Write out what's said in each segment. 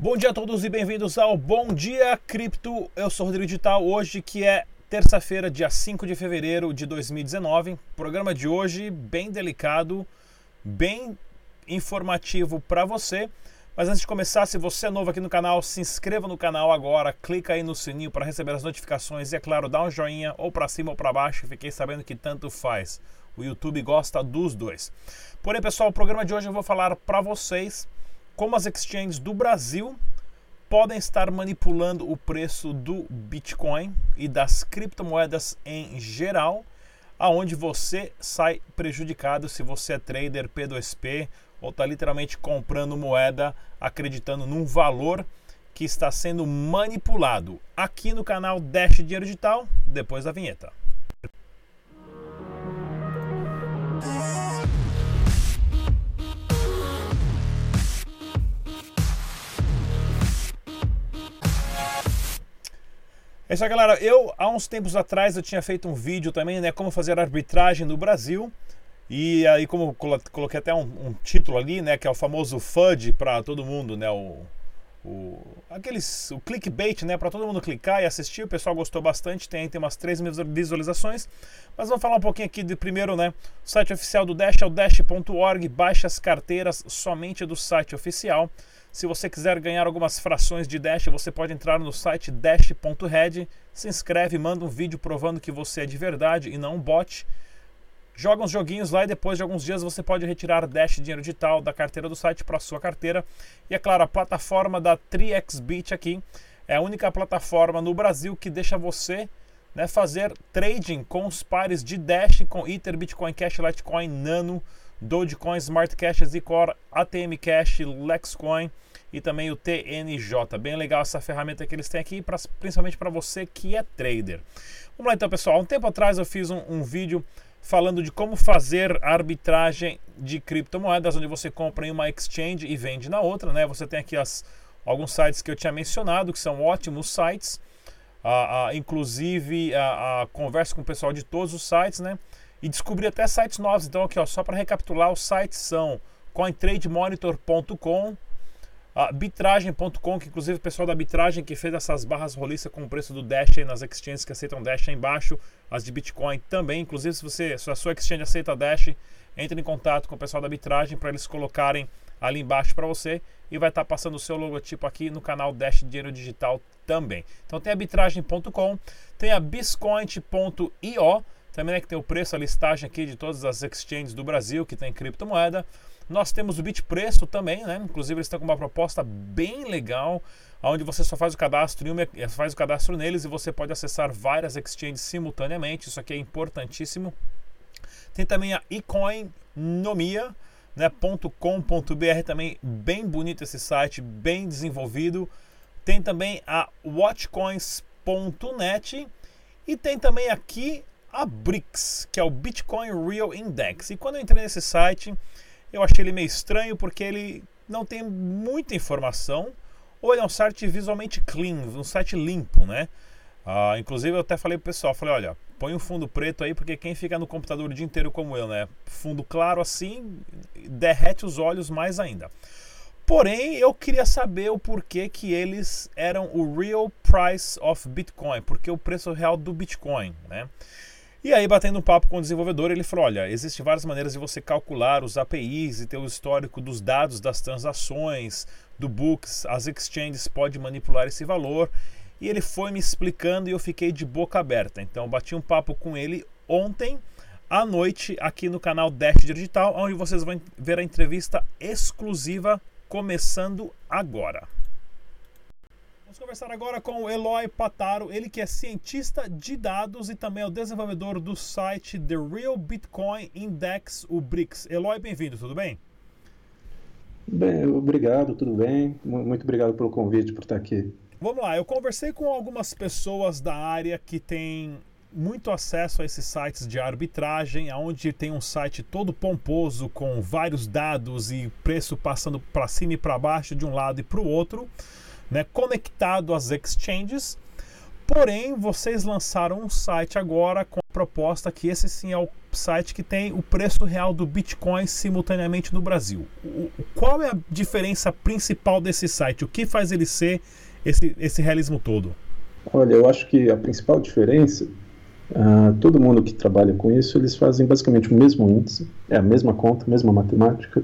Bom dia a todos e bem-vindos ao Bom Dia Cripto. Eu sou o Rodrigo Digital, hoje que é terça-feira, dia 5 de fevereiro de 2019. Programa de hoje bem delicado, bem informativo para você. Mas antes de começar, se você é novo aqui no canal, se inscreva no canal agora, clica aí no sininho para receber as notificações e é claro, dá um joinha ou para cima ou para baixo, fiquei sabendo que tanto faz. O YouTube gosta dos dois. Porém, pessoal, o programa de hoje eu vou falar para vocês como as exchanges do Brasil podem estar manipulando o preço do Bitcoin e das criptomoedas em geral, aonde você sai prejudicado se você é trader P2P ou está literalmente comprando moeda acreditando num valor que está sendo manipulado. Aqui no canal Dash Dinheiro Digital, depois da vinheta. É isso aí, galera. Eu, há uns tempos atrás, eu tinha feito um vídeo também, né? Como fazer arbitragem no Brasil. E aí, como coloquei até um, um título ali, né? Que é o famoso FUD para todo mundo, né? O, o, aqueles, o clickbait, né? Para todo mundo clicar e assistir. O pessoal gostou bastante. Tem, tem umas 3 mil visualizações. Mas vamos falar um pouquinho aqui de primeiro, né? O site oficial do Dash é o dash.org. Baixe as carteiras somente do site oficial. Se você quiser ganhar algumas frações de Dash, você pode entrar no site dash.red, se inscreve, manda um vídeo provando que você é de verdade e não um bot. Joga uns joguinhos lá e depois de alguns dias você pode retirar Dash dinheiro digital da carteira do site para sua carteira. E é claro, a plataforma da 3xBit aqui é a única plataforma no Brasil que deixa você né, fazer trading com os pares de Dash, com Ether, Bitcoin Cash, Litecoin, Nano, Dogecoin, Smart Cash, Zcor, ATM Cash, Lexcoin e também o TNJ. Bem legal essa ferramenta que eles têm aqui, pra, principalmente para você que é trader. Vamos lá então, pessoal. Um tempo atrás eu fiz um, um vídeo falando de como fazer arbitragem de criptomoedas, onde você compra em uma exchange e vende na outra. Né? Você tem aqui as, alguns sites que eu tinha mencionado, que são ótimos sites. Ah, ah, inclusive, a, a conversa com o pessoal de todos os sites, né? e descobri até sites novos. Então, aqui, ó, só para recapitular, os sites são cointrademonitor.com, Bitragem.com, que inclusive o pessoal da Bitragem que fez essas barras roliças com o preço do Dash aí nas exchanges que aceitam Dash aí embaixo, as de Bitcoin também. Inclusive, se você, se a sua exchange aceita Dash, entre em contato com o pessoal da Bitragem para eles colocarem ali embaixo para você e vai estar tá passando o seu logotipo aqui no canal Dash Dinheiro Digital também. Então tem a bitragem.com, tem a biscoint.io também né, que tem o preço, a listagem aqui de todas as exchanges do Brasil que tem criptomoeda. Nós temos o Bitpreço também, né? Inclusive eles estão com uma proposta bem legal, onde você só faz o cadastro uma, eh, faz o cadastro neles e você pode acessar várias exchanges simultaneamente. Isso aqui é importantíssimo. Tem também a ecoinomia, né, .com.br também bem bonito esse site, bem desenvolvido. Tem também a watchcoins.net e tem também aqui a BRICS, que é o Bitcoin Real Index. E quando eu entrei nesse site, eu achei ele meio estranho porque ele não tem muita informação, ou ele é um site visualmente clean, um site limpo, né? Ah, inclusive eu até falei pro pessoal, falei, olha, põe um fundo preto aí, porque quem fica no computador o dia inteiro como eu, né? Fundo claro assim, derrete os olhos mais ainda. Porém, eu queria saber o porquê que eles eram o real price of Bitcoin, porque o preço real do Bitcoin, né? E aí, batendo um papo com o desenvolvedor, ele falou: olha, existem várias maneiras de você calcular os APIs e ter o histórico dos dados das transações, do books, as exchanges podem manipular esse valor. E ele foi me explicando e eu fiquei de boca aberta. Então, bati um papo com ele ontem à noite aqui no canal Dash Digital, onde vocês vão ver a entrevista exclusiva começando agora. Vamos conversar agora com o Eloy Pataro, ele que é cientista de dados e também é o desenvolvedor do site The Real Bitcoin Index, o BRICS. Eloy, bem-vindo, tudo bem? Bem, obrigado, tudo bem. Muito obrigado pelo convite, por estar aqui. Vamos lá, eu conversei com algumas pessoas da área que têm muito acesso a esses sites de arbitragem, onde tem um site todo pomposo com vários dados e preço passando para cima e para baixo de um lado e para o outro né, conectado às exchanges. Porém, vocês lançaram um site agora com a proposta que esse sim é o site que tem o preço real do Bitcoin simultaneamente no Brasil. O, qual é a diferença principal desse site? O que faz ele ser esse, esse realismo todo? Olha, eu acho que a principal diferença, uh, todo mundo que trabalha com isso, eles fazem basicamente o mesmo índice, é a mesma conta, a mesma matemática,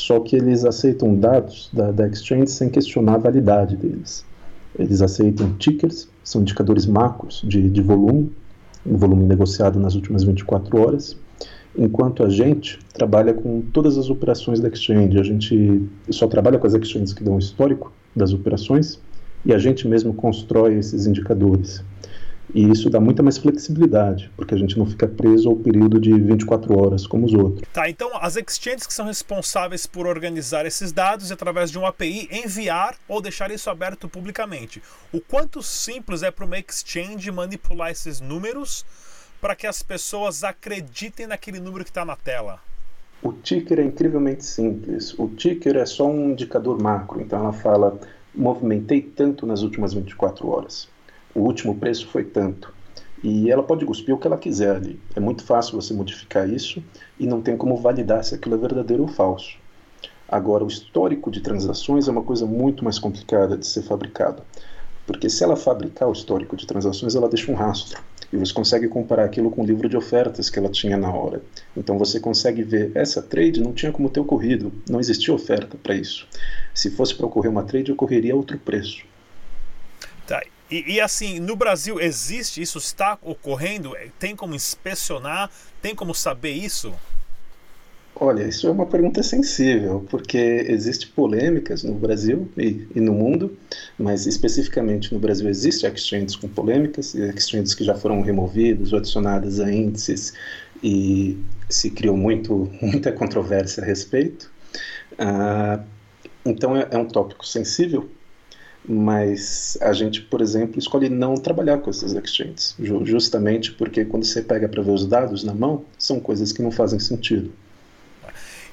só que eles aceitam dados da, da exchange sem questionar a validade deles. Eles aceitam tickers, são indicadores macros de, de volume, o volume negociado nas últimas 24 horas, enquanto a gente trabalha com todas as operações da exchange. A gente só trabalha com as exchanges que dão histórico das operações e a gente mesmo constrói esses indicadores. E isso dá muita mais flexibilidade, porque a gente não fica preso ao período de 24 horas como os outros. Tá, então as exchanges que são responsáveis por organizar esses dados e através de um API enviar ou deixar isso aberto publicamente. O quanto simples é para uma exchange manipular esses números para que as pessoas acreditem naquele número que está na tela? O ticker é incrivelmente simples. O ticker é só um indicador macro, então ela fala movimentei tanto nas últimas 24 horas o último preço foi tanto. E ela pode cuspir o que ela quiser ali. É muito fácil você modificar isso e não tem como validar se aquilo é verdadeiro ou falso. Agora, o histórico de transações é uma coisa muito mais complicada de ser fabricado. Porque se ela fabricar o histórico de transações, ela deixa um rastro. E você consegue comparar aquilo com o livro de ofertas que ela tinha na hora. Então você consegue ver, essa trade não tinha como ter ocorrido, não existia oferta para isso. Se fosse para ocorrer uma trade, ocorreria outro preço. Tá. E, e, assim, no Brasil existe isso? Está ocorrendo? Tem como inspecionar? Tem como saber isso? Olha, isso é uma pergunta sensível, porque existe polêmicas no Brasil e, e, no mundo, mas especificamente no Brasil existe exchanges com polêmicas, exchanges que já foram removidos ou adicionadas a índices e se criou muito, muita controvérsia a respeito. Ah, então é, é um tópico sensível, mas a gente, por exemplo, escolhe não trabalhar com essas exchanges, justamente porque quando você pega para ver os dados na mão, são coisas que não fazem sentido.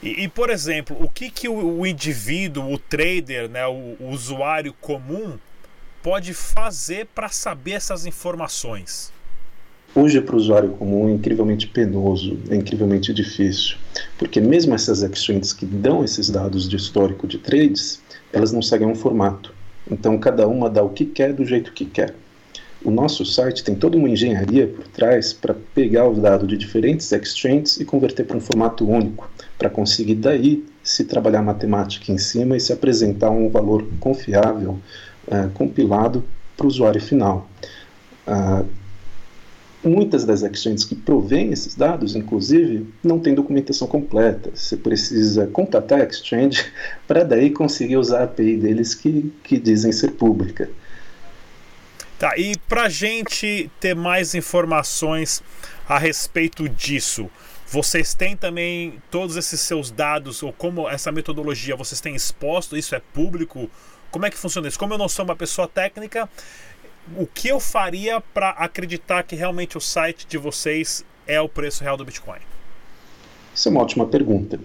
E, e por exemplo, o que, que o, o indivíduo, o trader, né, o, o usuário comum pode fazer para saber essas informações? Hoje, para o usuário comum, é incrivelmente penoso, é incrivelmente difícil, porque mesmo essas exchanges que dão esses dados de histórico de trades, elas não seguem um formato. Então cada uma dá o que quer do jeito que quer. O nosso site tem toda uma engenharia por trás para pegar o dado de diferentes exchanges e converter para um formato único, para conseguir daí se trabalhar matemática em cima e se apresentar um valor confiável, uh, compilado para o usuário final. Uh, Muitas das exchanges que provêm esses dados, inclusive, não têm documentação completa. Você precisa contatar a exchange para daí conseguir usar a API deles que, que dizem ser pública. Tá, e para gente ter mais informações a respeito disso, vocês têm também todos esses seus dados, ou como essa metodologia vocês têm exposto, isso é público? Como é que funciona isso? Como eu não sou uma pessoa técnica, o que eu faria para acreditar que realmente o site de vocês é o preço real do Bitcoin? Isso é uma ótima pergunta.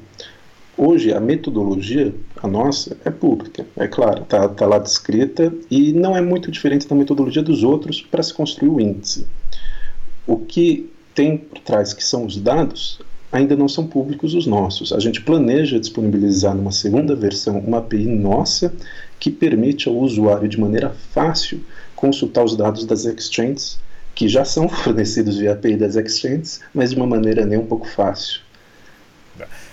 Hoje a metodologia, a nossa, é pública, é claro, está tá lá descrita e não é muito diferente da metodologia dos outros para se construir o índice. O que tem por trás, que são os dados, ainda não são públicos os nossos. A gente planeja disponibilizar numa segunda versão uma API nossa que permite ao usuário, de maneira fácil, consultar os dados das exchanges, que já são fornecidos via API das exchanges, mas de uma maneira nem um pouco fácil.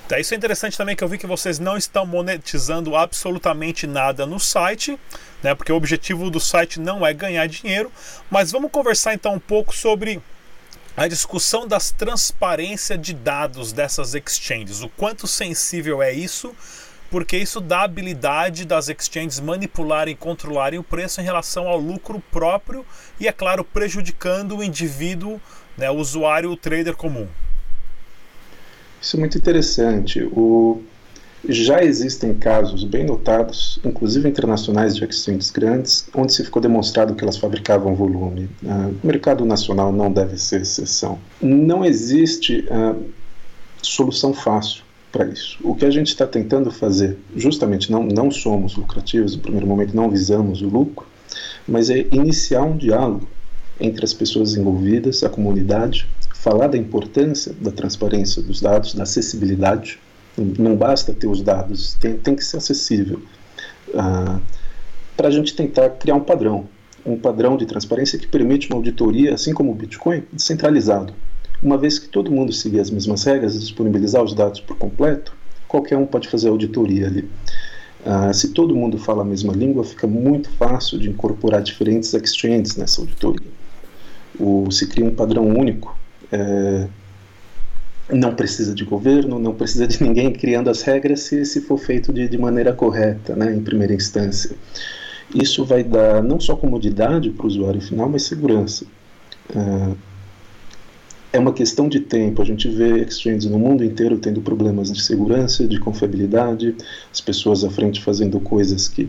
Tá, isso é interessante também que eu vi que vocês não estão monetizando absolutamente nada no site, né? Porque o objetivo do site não é ganhar dinheiro. Mas vamos conversar então um pouco sobre a discussão das transparência de dados dessas exchanges. O quanto sensível é isso porque isso dá habilidade das exchanges manipularem e controlarem o preço em relação ao lucro próprio e, é claro, prejudicando o indivíduo, né, o usuário, o trader comum. Isso é muito interessante. O... Já existem casos bem notados, inclusive internacionais de exchanges grandes, onde se ficou demonstrado que elas fabricavam volume. Uh, o mercado nacional não deve ser exceção. Não existe uh, solução fácil para isso. O que a gente está tentando fazer, justamente não, não somos lucrativos, no primeiro momento não visamos o lucro, mas é iniciar um diálogo entre as pessoas envolvidas, a comunidade, falar da importância da transparência dos dados, da acessibilidade. Não basta ter os dados, tem, tem que ser acessível. Ah, para a gente tentar criar um padrão, um padrão de transparência que permite uma auditoria, assim como o Bitcoin, descentralizado. Uma vez que todo mundo seguir as mesmas regras, disponibilizar os dados por completo, qualquer um pode fazer auditoria ali. Ah, se todo mundo fala a mesma língua, fica muito fácil de incorporar diferentes exchanges nessa auditoria. O, se cria um padrão único, é, não precisa de governo, não precisa de ninguém criando as regras se, se for feito de, de maneira correta, né, em primeira instância. Isso vai dar não só comodidade para o usuário final, mas segurança. É, é uma questão de tempo. A gente vê exchanges no mundo inteiro tendo problemas de segurança, de confiabilidade, as pessoas à frente fazendo coisas que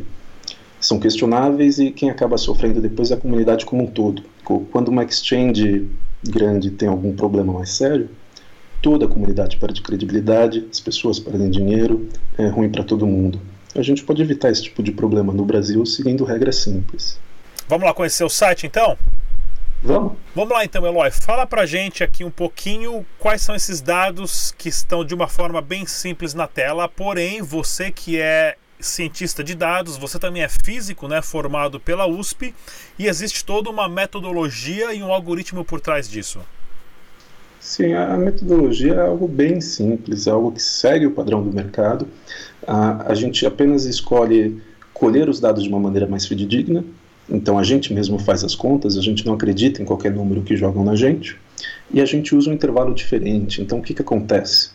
são questionáveis e quem acaba sofrendo depois é a comunidade como um todo. Quando uma exchange grande tem algum problema mais sério, toda a comunidade perde credibilidade, as pessoas perdem dinheiro, é ruim para todo mundo. A gente pode evitar esse tipo de problema no Brasil seguindo regras simples. Vamos lá conhecer o site então? Vamos. Vamos lá então, Eloy. Fala pra gente aqui um pouquinho quais são esses dados que estão de uma forma bem simples na tela, porém, você que é cientista de dados, você também é físico, né, formado pela USP, e existe toda uma metodologia e um algoritmo por trás disso. Sim, a metodologia é algo bem simples, é algo que segue o padrão do mercado. A, a gente apenas escolhe colher os dados de uma maneira mais fidedigna, então a gente mesmo faz as contas, a gente não acredita em qualquer número que jogam na gente, e a gente usa um intervalo diferente. Então o que, que acontece?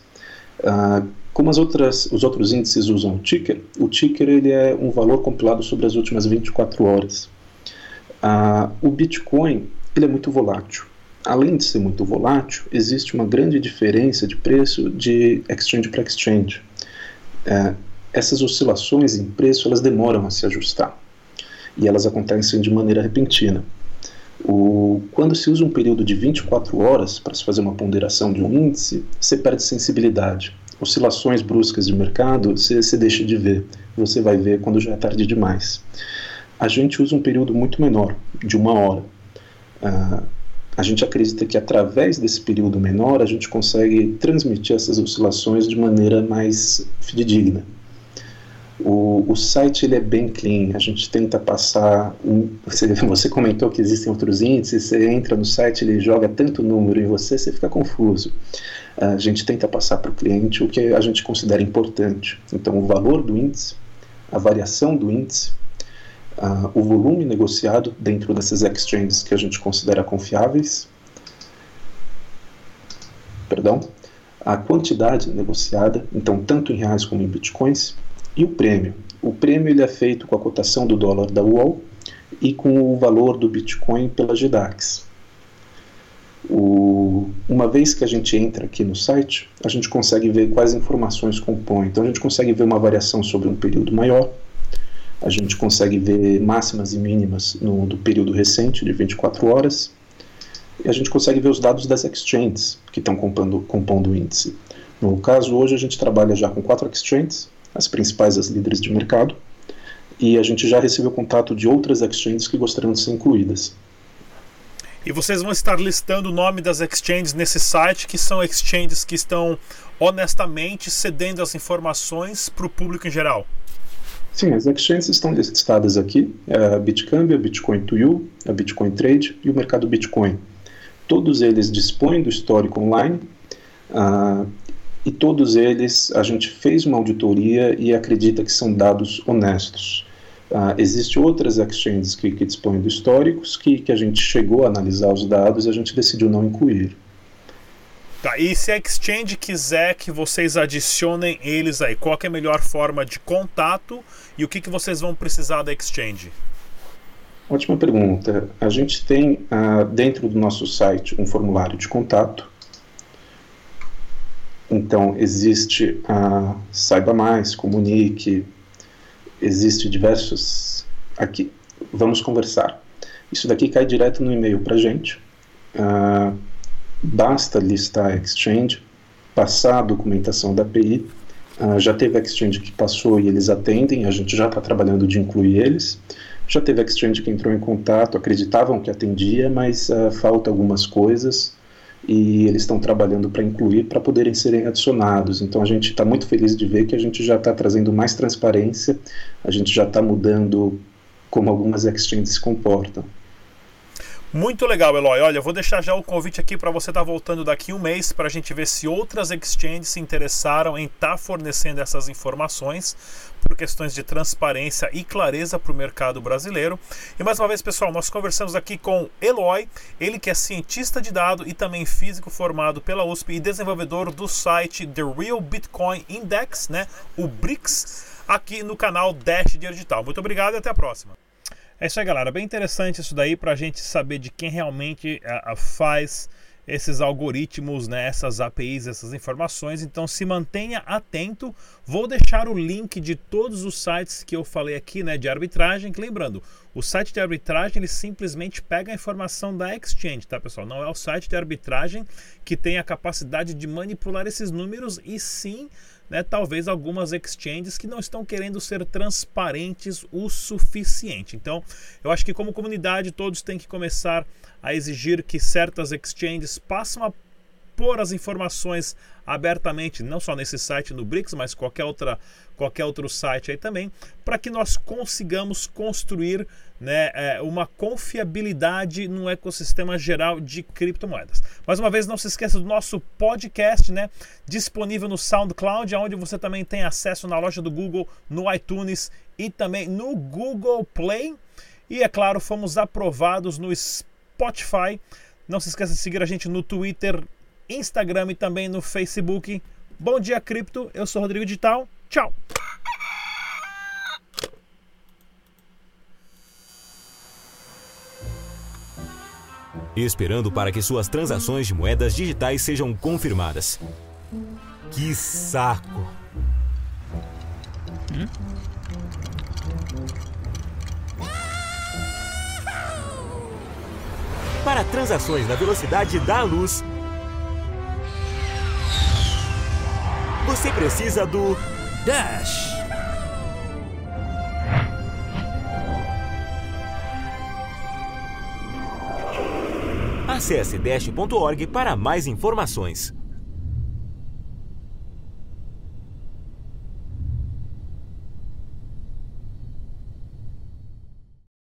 Como as outras, os outros índices usam o ticker, o ticker ele é um valor compilado sobre as últimas 24 horas. O Bitcoin ele é muito volátil. Além de ser muito volátil, existe uma grande diferença de preço de exchange para exchange. Uh, essas oscilações em preço elas demoram a se ajustar e elas acontecem de maneira repentina. O, quando se usa um período de 24 horas para se fazer uma ponderação de um índice, você perde sensibilidade oscilações bruscas de mercado, você, você deixa de ver. Você vai ver quando já é tarde demais. A gente usa um período muito menor, de uma hora. Uh, a gente acredita que através desse período menor a gente consegue transmitir essas oscilações de maneira mais fidedigna. O, o site ele é bem clean, a gente tenta passar. Um, você, você comentou que existem outros índices, você entra no site, ele joga tanto número em você, você fica confuso a gente tenta passar para o cliente o que a gente considera importante. Então, o valor do índice, a variação do índice, uh, o volume negociado dentro dessas exchanges que a gente considera confiáveis, perdão, a quantidade negociada, então tanto em reais como em bitcoins, e o prêmio. O prêmio ele é feito com a cotação do dólar da UOL e com o valor do Bitcoin pela GDAX. O, uma vez que a gente entra aqui no site, a gente consegue ver quais informações compõem. Então, a gente consegue ver uma variação sobre um período maior, a gente consegue ver máximas e mínimas no, do período recente, de 24 horas, e a gente consegue ver os dados das exchanges que estão compondo, compondo o índice. No caso, hoje a gente trabalha já com quatro exchanges, as principais, as líderes de mercado, e a gente já recebeu contato de outras exchanges que gostariam de ser incluídas. E vocês vão estar listando o nome das exchanges nesse site, que são exchanges que estão honestamente cedendo as informações para o público em geral. Sim, as exchanges estão listadas aqui: é a Bitcambi, a Bitcoin to You, a Bitcoin Trade e o mercado Bitcoin. Todos eles dispõem do histórico online uh, e todos eles a gente fez uma auditoria e acredita que são dados honestos. Uh, Existem outras exchanges que, que dispõem de históricos que, que a gente chegou a analisar os dados e a gente decidiu não incluir. Tá, e se a exchange quiser que vocês adicionem eles aí, qual é a melhor forma de contato e o que, que vocês vão precisar da exchange? Ótima pergunta. A gente tem uh, dentro do nosso site um formulário de contato. Então, existe a uh, Saiba Mais, Comunique, existe diversos aqui. Vamos conversar. Isso daqui cai direto no e-mail para gente. Uh, basta listar a Exchange, passar a documentação da API. Uh, ah, já teve Exchange que passou e eles atendem, a gente já está trabalhando de incluir eles. Já teve exchange que entrou em contato, acreditavam que atendia, mas uh, falta algumas coisas e eles estão trabalhando para incluir para poderem serem adicionados. Então a gente está muito feliz de ver que a gente já está trazendo mais transparência, a gente já está mudando como algumas exchanges se comportam. Muito legal, Eloy. Olha, eu vou deixar já o convite aqui para você estar tá voltando daqui um mês para a gente ver se outras exchanges se interessaram em estar tá fornecendo essas informações por questões de transparência e clareza para o mercado brasileiro. E mais uma vez, pessoal, nós conversamos aqui com Eloy, ele que é cientista de dado e também físico formado pela USP e desenvolvedor do site The Real Bitcoin Index, né, o BRICS, aqui no canal Dash Digital. Muito obrigado e até a próxima. É isso aí, galera. Bem interessante isso daí para a gente saber de quem realmente a faz esses algoritmos, né, essas APIs, essas informações. Então se mantenha atento. Vou deixar o link de todos os sites que eu falei aqui, né, de arbitragem. Lembrando, o site de arbitragem ele simplesmente pega a informação da exchange, tá, pessoal? Não é o site de arbitragem que tem a capacidade de manipular esses números e sim né, talvez algumas exchanges que não estão querendo ser transparentes o suficiente. Então, eu acho que como comunidade todos têm que começar a exigir que certas exchanges passem a pôr as informações abertamente, não só nesse site no BRICS, mas qualquer, outra, qualquer outro site aí também, para que nós consigamos construir né, é, uma confiabilidade no ecossistema geral de criptomoedas. Mais uma vez, não se esqueça do nosso podcast, né, disponível no SoundCloud, onde você também tem acesso na loja do Google, no iTunes e também no Google Play. E é claro, fomos aprovados no Spotify. Não se esqueça de seguir a gente no Twitter, Instagram e também no Facebook. Bom dia, cripto. Eu sou Rodrigo Digital. Tchau. Esperando para que suas transações de moedas digitais sejam confirmadas. Que saco! Hum? Para transações na velocidade da luz, você precisa do Dash. Acesse dash.org para mais informações.